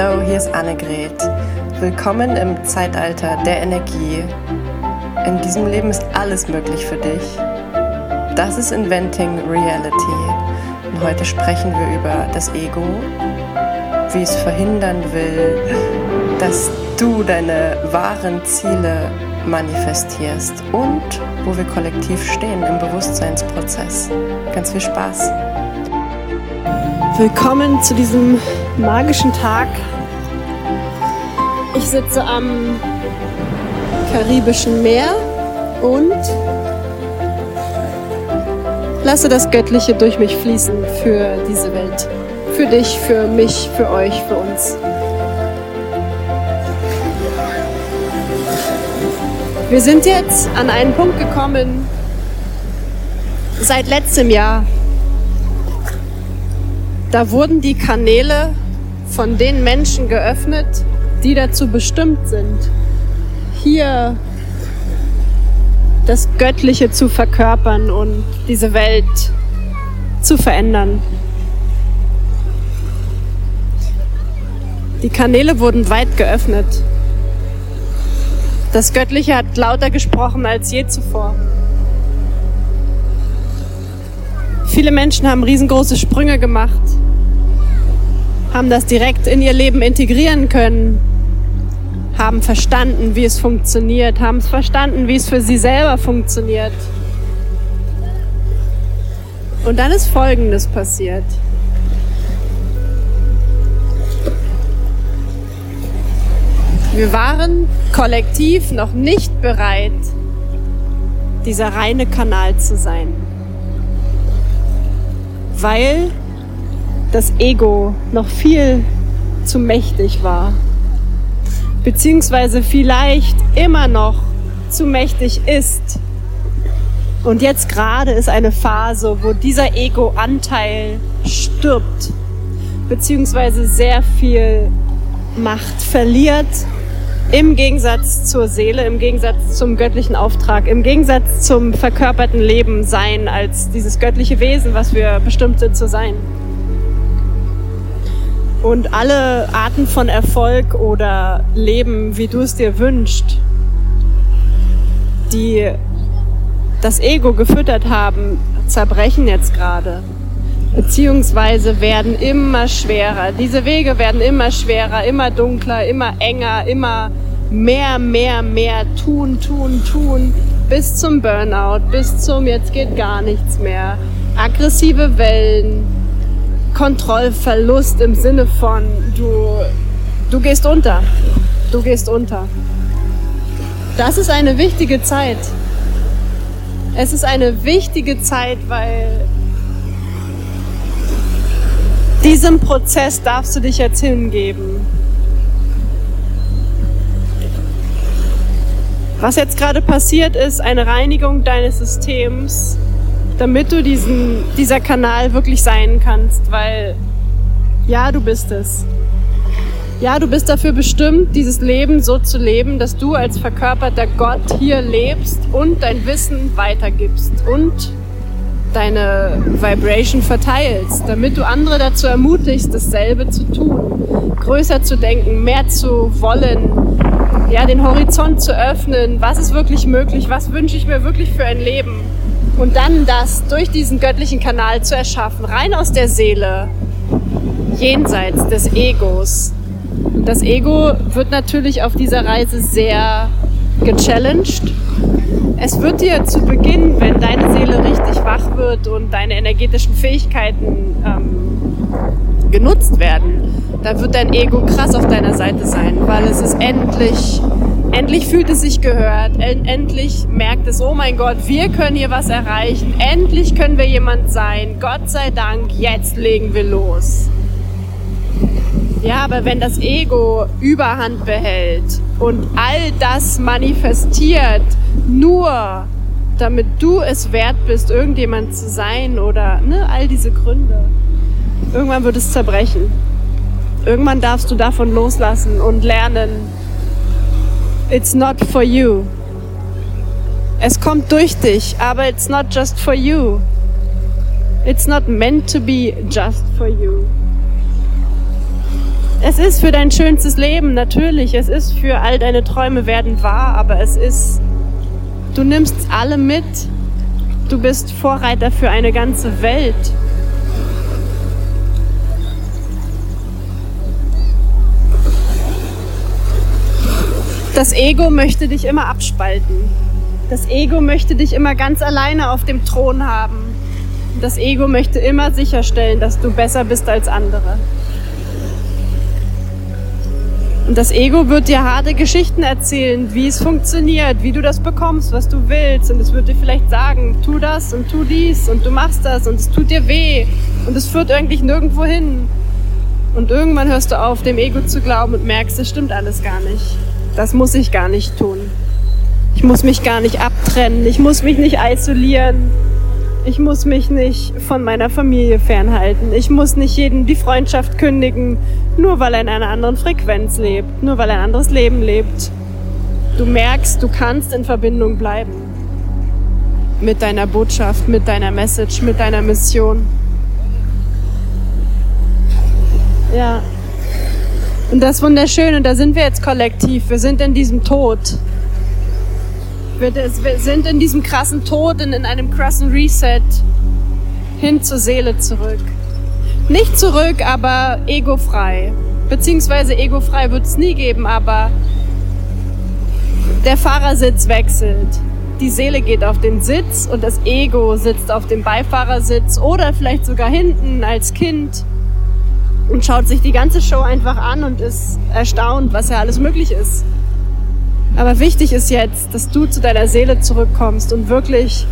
Hallo, hier ist Annegret. Willkommen im Zeitalter der Energie. In diesem Leben ist alles möglich für dich. Das ist Inventing Reality. Und heute sprechen wir über das Ego, wie es verhindern will, dass du deine wahren Ziele manifestierst und wo wir kollektiv stehen im Bewusstseinsprozess. Ganz viel Spaß! Willkommen zu diesem magischen Tag. Ich sitze am Karibischen Meer und lasse das Göttliche durch mich fließen für diese Welt. Für dich, für mich, für euch, für uns. Wir sind jetzt an einen Punkt gekommen, seit letztem Jahr, da wurden die Kanäle von den Menschen geöffnet, die dazu bestimmt sind, hier das Göttliche zu verkörpern und diese Welt zu verändern. Die Kanäle wurden weit geöffnet. Das Göttliche hat lauter gesprochen als je zuvor. Viele Menschen haben riesengroße Sprünge gemacht, haben das direkt in ihr Leben integrieren können, haben verstanden, wie es funktioniert, haben es verstanden, wie es für sie selber funktioniert. Und dann ist Folgendes passiert. Wir waren kollektiv noch nicht bereit, dieser reine Kanal zu sein weil das Ego noch viel zu mächtig war, beziehungsweise vielleicht immer noch zu mächtig ist. Und jetzt gerade ist eine Phase, wo dieser Ego-Anteil stirbt, beziehungsweise sehr viel Macht verliert im Gegensatz zur Seele, im Gegensatz zum göttlichen Auftrag, im Gegensatz zum verkörperten Leben sein als dieses göttliche Wesen, was wir bestimmt sind zu sein. Und alle Arten von Erfolg oder Leben, wie du es dir wünschst, die das Ego gefüttert haben, zerbrechen jetzt gerade. Beziehungsweise werden immer schwerer. Diese Wege werden immer schwerer, immer dunkler, immer enger, immer mehr, mehr, mehr tun, tun, tun, bis zum Burnout, bis zum jetzt geht gar nichts mehr. Aggressive Wellen, Kontrollverlust im Sinne von du, du gehst unter, du gehst unter. Das ist eine wichtige Zeit. Es ist eine wichtige Zeit, weil diesem Prozess darfst du dich jetzt hingeben. Was jetzt gerade passiert ist, eine Reinigung deines Systems, damit du diesen, dieser Kanal wirklich sein kannst, weil ja, du bist es. Ja, du bist dafür bestimmt, dieses Leben so zu leben, dass du als verkörperter Gott hier lebst und dein Wissen weitergibst und deine Vibration verteilst, damit du andere dazu ermutigst, dasselbe zu tun, größer zu denken, mehr zu wollen, ja, den Horizont zu öffnen, was ist wirklich möglich, was wünsche ich mir wirklich für ein Leben und dann das durch diesen göttlichen Kanal zu erschaffen, rein aus der Seele, jenseits des Egos. Und das Ego wird natürlich auf dieser Reise sehr gechallenged. Es wird dir zu Beginn, wenn deine Seele richtig wach wird und deine energetischen Fähigkeiten ähm, genutzt werden, da wird dein Ego krass auf deiner Seite sein, weil es ist endlich, endlich fühlt es sich gehört, endlich merkt es, oh mein Gott, wir können hier was erreichen, endlich können wir jemand sein, Gott sei Dank, jetzt legen wir los. Ja, aber wenn das Ego Überhand behält und all das manifestiert, nur damit du es wert bist, irgendjemand zu sein oder ne, all diese Gründe, irgendwann wird es zerbrechen. Irgendwann darfst du davon loslassen und lernen, it's not for you. Es kommt durch dich, aber it's not just for you. It's not meant to be just for you. Es ist für dein schönstes Leben, natürlich. Es ist für all deine Träume werden wahr, aber es ist, du nimmst alle mit. Du bist Vorreiter für eine ganze Welt. Das Ego möchte dich immer abspalten. Das Ego möchte dich immer ganz alleine auf dem Thron haben. Das Ego möchte immer sicherstellen, dass du besser bist als andere. Und das Ego wird dir harte Geschichten erzählen, wie es funktioniert, wie du das bekommst, was du willst. Und es wird dir vielleicht sagen, tu das und tu dies und du machst das und es tut dir weh und es führt eigentlich nirgendwo hin. Und irgendwann hörst du auf, dem Ego zu glauben und merkst, es stimmt alles gar nicht. Das muss ich gar nicht tun. Ich muss mich gar nicht abtrennen. Ich muss mich nicht isolieren. Ich muss mich nicht von meiner Familie fernhalten. Ich muss nicht jedem die Freundschaft kündigen, nur weil er in einer anderen Frequenz lebt, nur weil er ein anderes Leben lebt. Du merkst, du kannst in Verbindung bleiben mit deiner Botschaft, mit deiner Message, mit deiner Mission. Ja, und das ist wunderschön. Und da sind wir jetzt kollektiv. Wir sind in diesem Tod. Wir sind in diesem krassen Tod und in einem krassen Reset hin zur Seele zurück. Nicht zurück, aber egofrei. Beziehungsweise egofrei wird es nie geben, aber der Fahrersitz wechselt. Die Seele geht auf den Sitz und das Ego sitzt auf dem Beifahrersitz oder vielleicht sogar hinten als Kind und schaut sich die ganze Show einfach an und ist erstaunt, was ja alles möglich ist. Aber wichtig ist jetzt, dass du zu deiner Seele zurückkommst und wirklich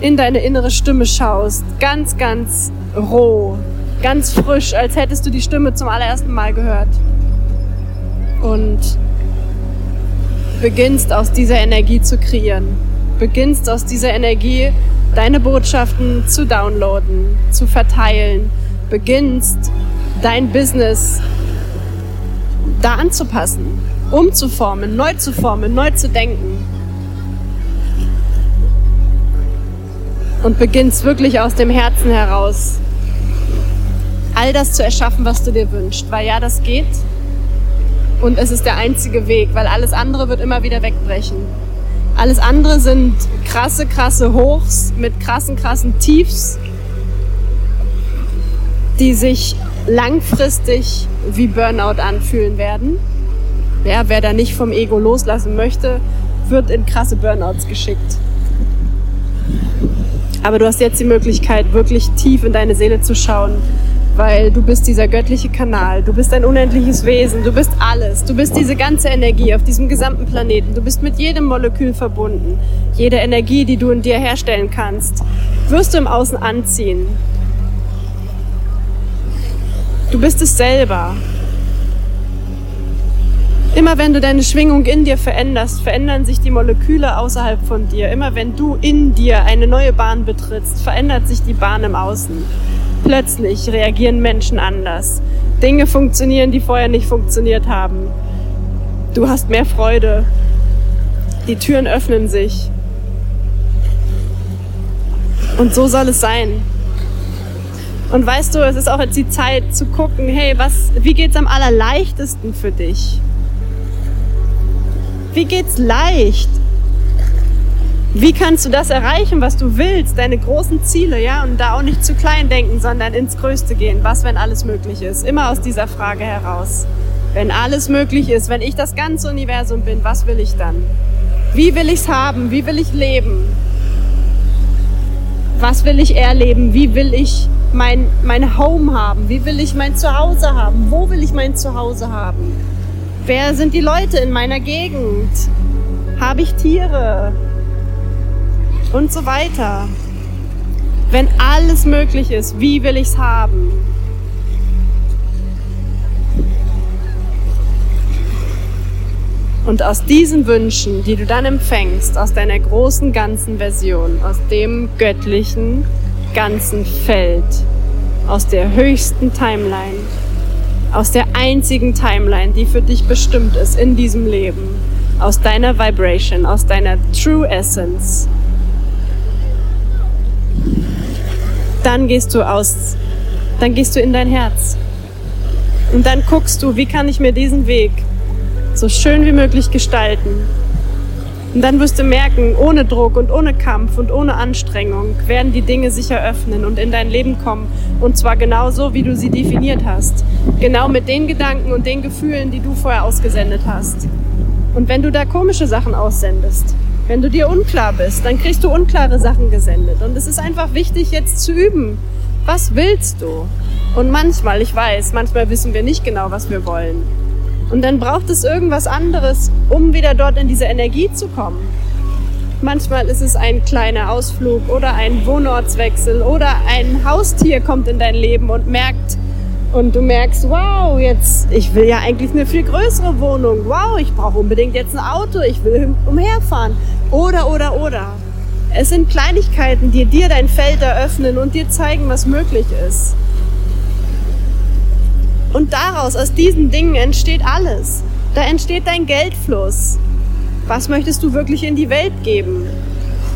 in deine innere Stimme schaust. Ganz, ganz roh, ganz frisch, als hättest du die Stimme zum allerersten Mal gehört. Und beginnst aus dieser Energie zu kreieren. Beginnst aus dieser Energie deine Botschaften zu downloaden, zu verteilen. Beginnst dein Business da anzupassen, umzuformen, neu zu formen, neu zu denken. Und beginnst wirklich aus dem Herzen heraus all das zu erschaffen, was du dir wünschst. Weil ja, das geht. Und es ist der einzige Weg, weil alles andere wird immer wieder wegbrechen. Alles andere sind krasse, krasse Hochs mit krassen, krassen Tiefs, die sich langfristig wie Burnout anfühlen werden. Ja, wer da nicht vom Ego loslassen möchte, wird in krasse Burnouts geschickt. Aber du hast jetzt die Möglichkeit, wirklich tief in deine Seele zu schauen, weil du bist dieser göttliche Kanal, du bist ein unendliches Wesen, du bist alles, du bist diese ganze Energie auf diesem gesamten Planeten, du bist mit jedem Molekül verbunden. Jede Energie, die du in dir herstellen kannst, wirst du im Außen anziehen. Du bist es selber. Immer wenn du deine Schwingung in dir veränderst, verändern sich die Moleküle außerhalb von dir. Immer wenn du in dir eine neue Bahn betrittst, verändert sich die Bahn im Außen. Plötzlich reagieren Menschen anders. Dinge funktionieren, die vorher nicht funktioniert haben. Du hast mehr Freude. Die Türen öffnen sich. Und so soll es sein. Und weißt du, es ist auch jetzt die Zeit zu gucken, hey, was, wie geht's am allerleichtesten für dich? Wie geht's leicht? Wie kannst du das erreichen, was du willst, deine großen Ziele, ja? Und da auch nicht zu klein denken, sondern ins Größte gehen. Was, wenn alles möglich ist? Immer aus dieser Frage heraus. Wenn alles möglich ist, wenn ich das ganze Universum bin, was will ich dann? Wie will ich's haben? Wie will ich leben? Was will ich erleben? Wie will ich mein, mein Home haben? Wie will ich mein Zuhause haben? Wo will ich mein Zuhause haben? Wer sind die Leute in meiner Gegend? Habe ich Tiere? Und so weiter. Wenn alles möglich ist, wie will ich es haben? Und aus diesen Wünschen, die du dann empfängst, aus deiner großen ganzen Version, aus dem göttlichen, ganzen Feld, aus der höchsten Timeline, aus der einzigen Timeline, die für dich bestimmt ist in diesem Leben, aus deiner Vibration, aus deiner True Essence. Dann gehst du aus, dann gehst du in dein Herz. Und dann guckst du, wie kann ich mir diesen Weg so schön wie möglich gestalten. Und dann wirst du merken, ohne Druck und ohne Kampf und ohne Anstrengung werden die Dinge sich eröffnen und in dein Leben kommen. Und zwar genau so, wie du sie definiert hast. Genau mit den Gedanken und den Gefühlen, die du vorher ausgesendet hast. Und wenn du da komische Sachen aussendest, wenn du dir unklar bist, dann kriegst du unklare Sachen gesendet. Und es ist einfach wichtig, jetzt zu üben. Was willst du? Und manchmal, ich weiß, manchmal wissen wir nicht genau, was wir wollen. Und dann braucht es irgendwas anderes, um wieder dort in diese Energie zu kommen. Manchmal ist es ein kleiner Ausflug oder ein Wohnortswechsel oder ein Haustier kommt in dein Leben und merkt, und du merkst, wow, jetzt, ich will ja eigentlich eine viel größere Wohnung. Wow, ich brauche unbedingt jetzt ein Auto, ich will umherfahren. Oder, oder, oder. Es sind Kleinigkeiten, die dir dein Feld eröffnen und dir zeigen, was möglich ist. Und daraus, aus diesen Dingen entsteht alles. Da entsteht dein Geldfluss. Was möchtest du wirklich in die Welt geben?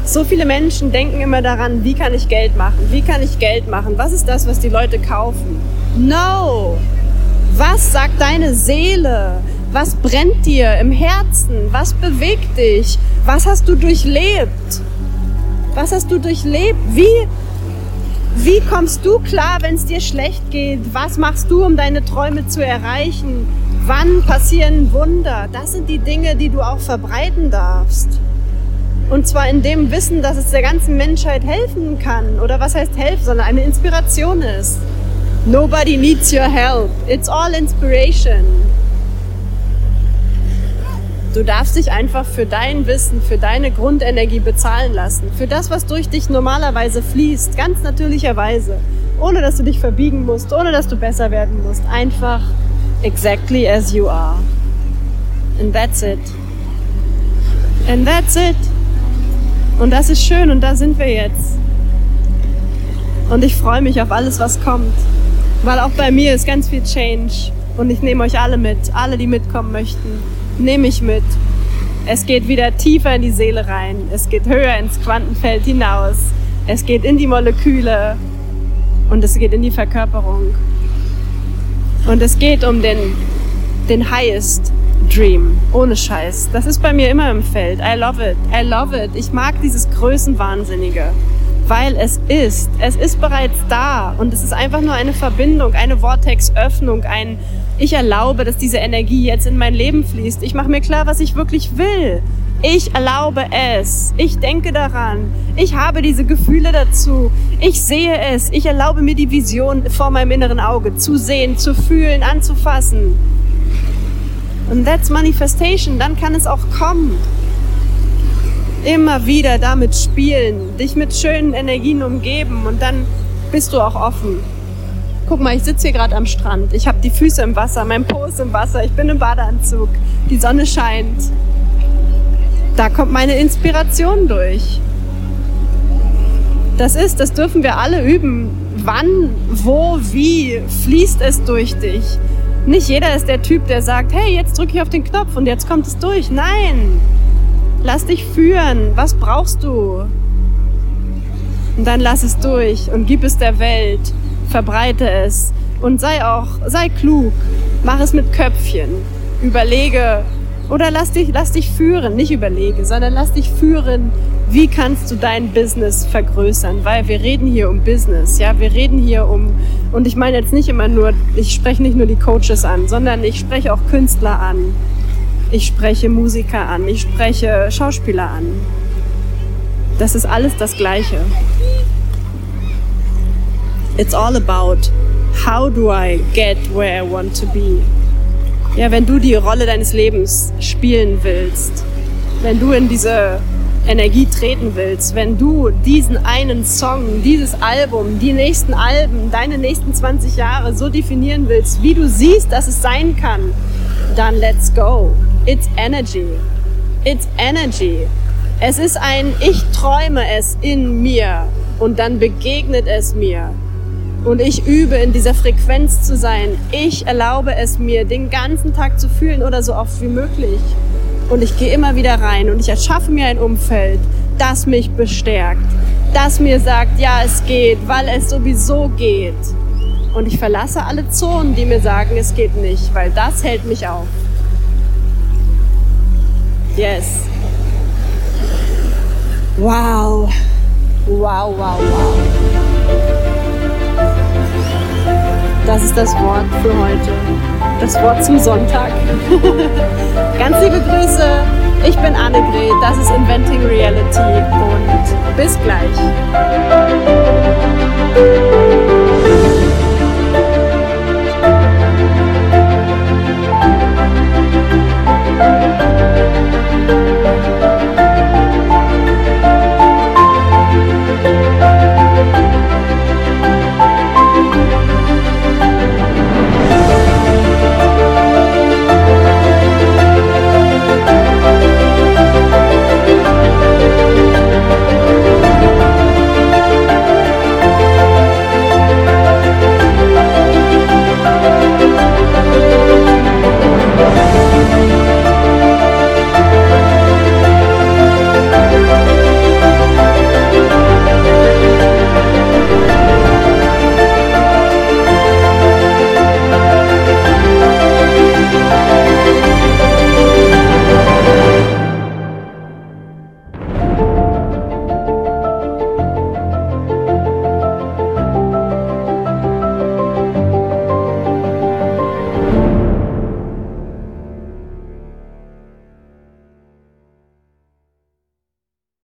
So viele Menschen denken immer daran, wie kann ich Geld machen? Wie kann ich Geld machen? Was ist das, was die Leute kaufen? No! Was sagt deine Seele? Was brennt dir im Herzen? Was bewegt dich? Was hast du durchlebt? Was hast du durchlebt? Wie wie kommst du klar, wenn es dir schlecht geht? Was machst du, um deine Träume zu erreichen? Wann passieren Wunder? Das sind die Dinge, die du auch verbreiten darfst. Und zwar in dem Wissen, dass es der ganzen Menschheit helfen kann. Oder was heißt helfen, sondern eine Inspiration ist. Nobody needs your help. It's all inspiration. Du darfst dich einfach für dein Wissen, für deine Grundenergie bezahlen lassen. Für das, was durch dich normalerweise fließt, ganz natürlicherweise. Ohne dass du dich verbiegen musst, ohne dass du besser werden musst. Einfach exactly as you are. And that's it. And that's it. Und das ist schön und da sind wir jetzt. Und ich freue mich auf alles, was kommt. Weil auch bei mir ist ganz viel Change. Und ich nehme euch alle mit, alle, die mitkommen möchten nehme ich mit. Es geht wieder tiefer in die Seele rein. Es geht höher ins Quantenfeld hinaus. Es geht in die Moleküle und es geht in die Verkörperung. Und es geht um den, den highest Dream. Ohne Scheiß. Das ist bei mir immer im Feld. I love it. I love it. Ich mag dieses Größenwahnsinnige. Weil es ist. Es ist bereits da. Und es ist einfach nur eine Verbindung, eine Vortexöffnung, ein ich erlaube, dass diese Energie jetzt in mein Leben fließt. Ich mache mir klar, was ich wirklich will. Ich erlaube es. Ich denke daran. Ich habe diese Gefühle dazu. Ich sehe es. Ich erlaube mir die Vision vor meinem inneren Auge zu sehen, zu fühlen, anzufassen. Und that's Manifestation. Dann kann es auch kommen. Immer wieder damit spielen, dich mit schönen Energien umgeben und dann bist du auch offen. Guck mal, ich sitze hier gerade am Strand. Ich habe die Füße im Wasser, mein Po ist im Wasser, ich bin im Badeanzug. Die Sonne scheint. Da kommt meine Inspiration durch. Das ist, das dürfen wir alle üben. Wann, wo, wie fließt es durch dich? Nicht jeder ist der Typ, der sagt, hey, jetzt drücke ich auf den Knopf und jetzt kommt es durch. Nein, lass dich führen. Was brauchst du? Und dann lass es durch und gib es der Welt. Verbreite es und sei auch, sei klug, mach es mit Köpfchen, überlege oder lass dich, lass dich führen, nicht überlege, sondern lass dich führen, wie kannst du dein Business vergrößern, weil wir reden hier um Business, ja, wir reden hier um, und ich meine jetzt nicht immer nur, ich spreche nicht nur die Coaches an, sondern ich spreche auch Künstler an, ich spreche Musiker an, ich spreche Schauspieler an. Das ist alles das Gleiche. It's all about how do I get where I want to be. Ja, wenn du die Rolle deines Lebens spielen willst, wenn du in diese Energie treten willst, wenn du diesen einen Song, dieses Album, die nächsten Alben, deine nächsten 20 Jahre so definieren willst, wie du siehst, dass es sein kann, dann let's go. It's energy. It's energy. Es ist ein Ich träume es in mir und dann begegnet es mir. Und ich übe in dieser Frequenz zu sein. Ich erlaube es mir, den ganzen Tag zu fühlen oder so oft wie möglich. Und ich gehe immer wieder rein und ich erschaffe mir ein Umfeld, das mich bestärkt, das mir sagt, ja, es geht, weil es sowieso geht. Und ich verlasse alle Zonen, die mir sagen, es geht nicht, weil das hält mich auf. Yes. Wow. Wow, wow, wow. Das ist das Wort für heute. Das Wort zum Sonntag. Ganz liebe Grüße. Ich bin Annegret. Das ist Inventing Reality und bis gleich.